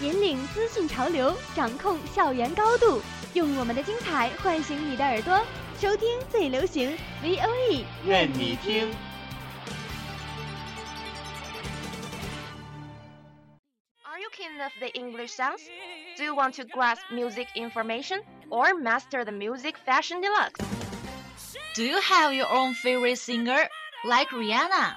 引领资讯潮流，掌控校园高度，用我们的精彩唤醒你的耳朵，收听最流行 V O E，愿你听。 Are you keen of the English sounds? Do you want to grasp music information or master the music fashion deluxe? Do you have your own favorite singer, like Rihanna?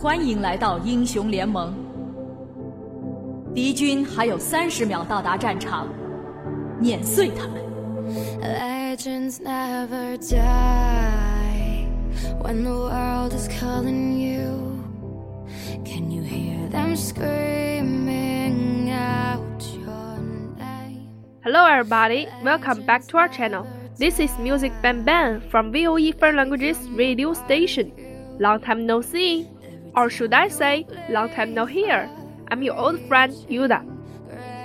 欢迎来到英雄联盟。敌军还有三十秒到达战场，碾碎他们。 Legends never die when the world is calling you. Can you hear them screaming out your name? Hello, everybody. Welcome back to our channel. This is Music Bang Bang from VOE Foreign Languages radio station. Long time no see, or should I say, long time no hear. I'm your old friend Yuda.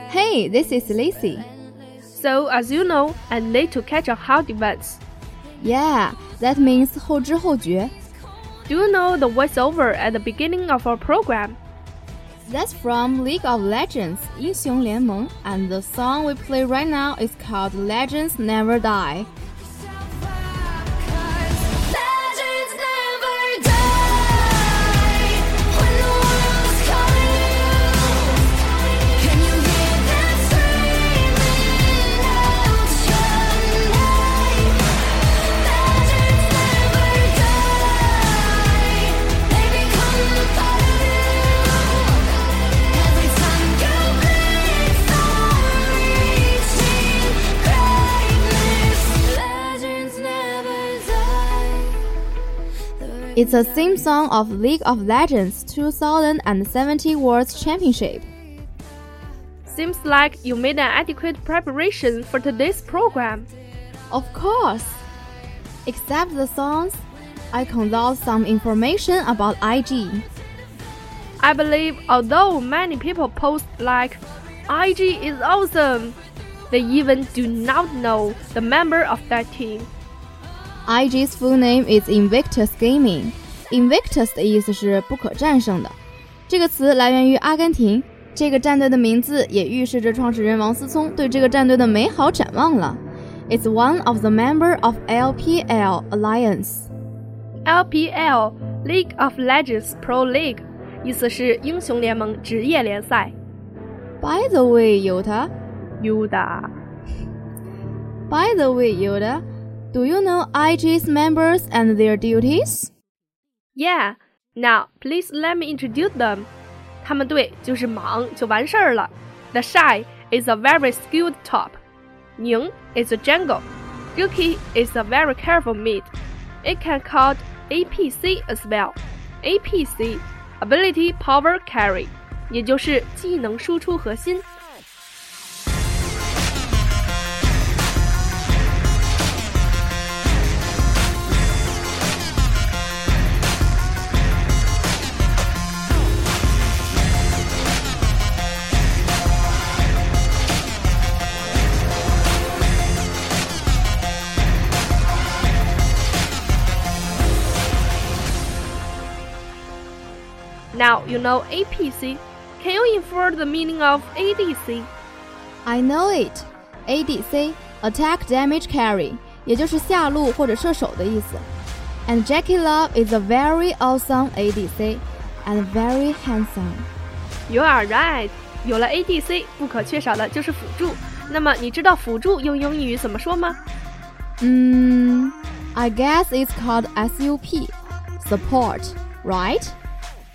Hey, this is Lacey. So, as you know, I need to catch up hot events. Yeah, that means 后知后觉。 Do you know the voiceover at the beginning of our program? That's from League of Legends 英雄联盟 and the song we play right now is called Legends Never Die. It's a theme song of League of Legends 2070 World Championship. Seems like you made an adequate preparation for today's program. Of course. Except the songs, I consult some information about IG. I believe although many people post like IG is awesome, they even do not know the member of that team. IG's full name is Invictus Gaming. Invictus 的意思是不可战胜的，这个词来源于阿根廷。这个战队的名字也预示着创始人王思聪对这个战队的美好展望了。It's one of the member of LPL Alliance. LPL League of Legends Pro League 意思是英雄联盟职业联赛。 By the way, Yoda. Yuda. By the way, Yoda. do you know IG's members and their duties? Yeah. Now please let me introduce them. 他们队就是莽就完事儿了。TheShy is a very skilled top. Ning is a jungle. Rookie is a very careful mid. It can call APC as well. APC, ability power carry，也就是技能输出核心。Now you know APC. Can you infer the meaning of ADC? I know it. ADC Attack Damage Carry，也就是下路或者射手的意思。And JackeyLove is a very awesome ADC and very handsome. You are right. 有了 ADC，不可缺少的就是辅助。那么你知道辅助用英语怎么说吗？嗯，I guess it's called SUP, support, right?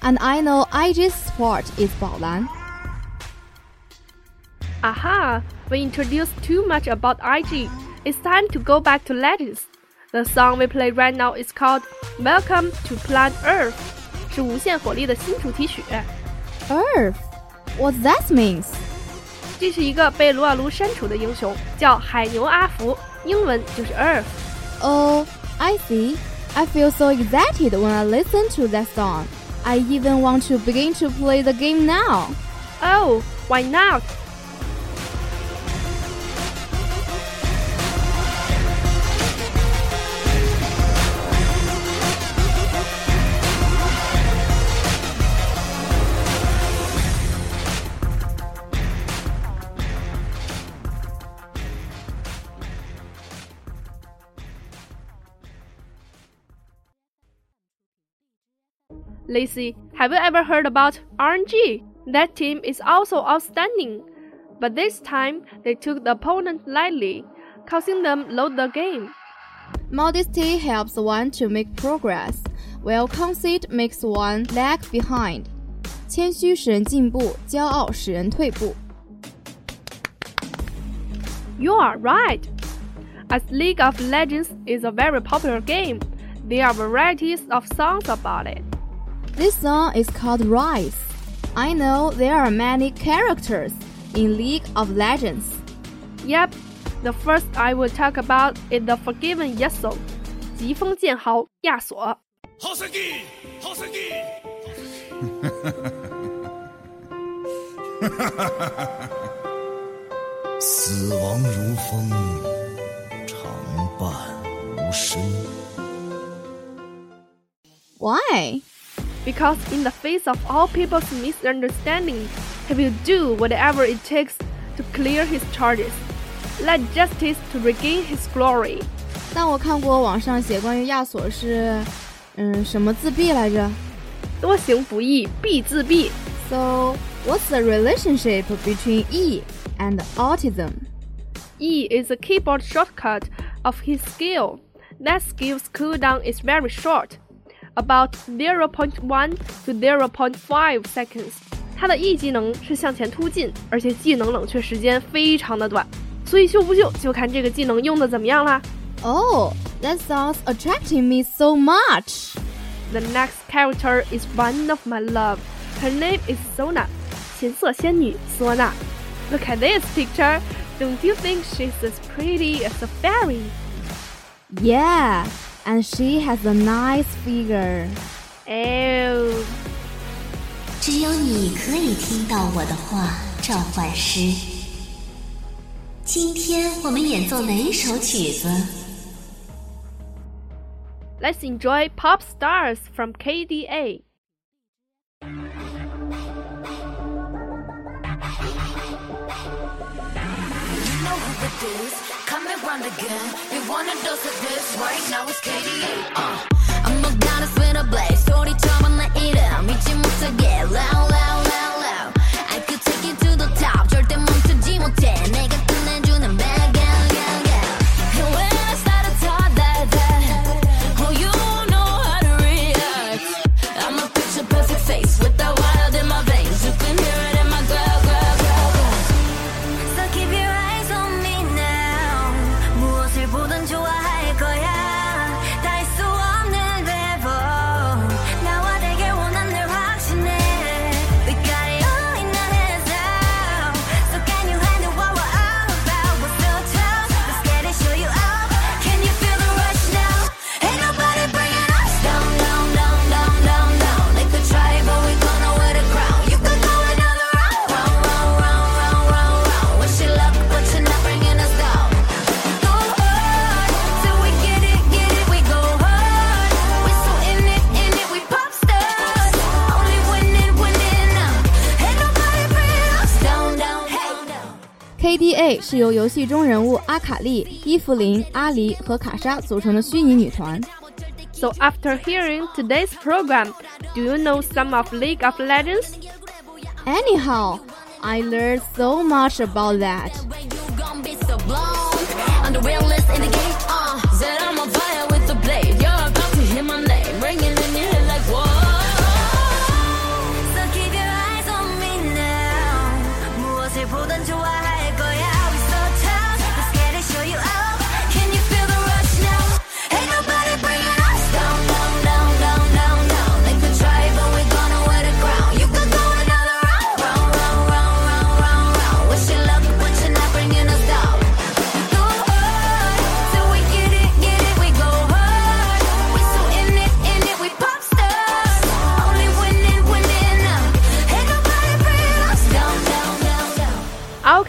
and I know IG's sport is Baolan. Aha! We introduced too much about IG. It's time to go back to legends. The song we play right now is called "Welcome to Planet Urf," 是无限火力的新主题曲。Urf, what that means? 这是一个被撸啊撸删除的英雄，叫海牛阿福，英文就是 Urf。Oh, I see. I feel so excited when I listen to that song. I even want to begin to play the game now. Oh, why not? Lacey, have you ever heard about RNG? That team is also outstanding. But this time, they took the opponent lightly, causing them load the game. Modesty helps one to make progress, while conceit makes one lag behind. 谦虚使人进步，骄傲使人退步。 You are right. As League of Legends is a very popular game, there are varieties of songs about it. This song is called Rise. I know there are many characters in League of Legends. Yep, the first I will talk about is the Forgiven Yasuo, 疾风剑豪亚索。好神奇，好神奇！死亡如风，常伴无声。 Why? Because in the face of all people's misunderstanding, he will do whatever it takes to clear his charges. Let justice to regain his glory. 但我看过网上写关于亚索是，嗯，什么自闭来着多行不义必自毙。 ？So what's the relationship between E and autism? E is a keyboard shortcut of his skill. That skill's cooldown is very short, about 0.1 to 0.5 seconds. 他的 E 技能是向前突进，而且技能冷却时间非常的短，所以秀不秀就看这个技能用的怎么样啦。 Oh, that sounds attracting me so much. The next character is one of my love. Her name is Sona. 琴瑟仙女索娜。Look at this picture. Don't you think she's as pretty as a fairy? Yeah, and she has a nice figure. Oh. 只有你可以听到我的话，召唤师。今天我们演奏哪一首曲子？ Let's enjoy Pop Stars from KDA. You know is. Coming round again. You want a dose of this right now? It's KDA. Uh. KDA 是由游戏中人物阿卡丽、伊芙琳、阿离和卡莎组成的虚拟女团。 So after hearing today's program, do you know some of League of Legends? Anyhow, I learned so much about that.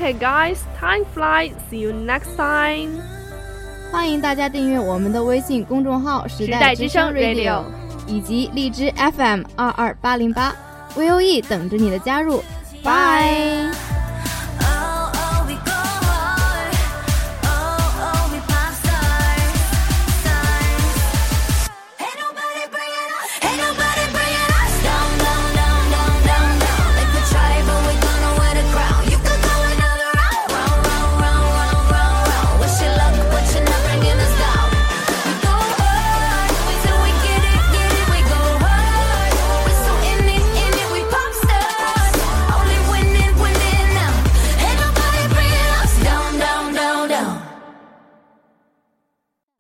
Okay, guys, time flies. See you next time. 欢迎大家订阅我们的微信公众号“时代之声 Radio”，以及荔枝 FM 二二八零八，VOE 等着你的加入。拜。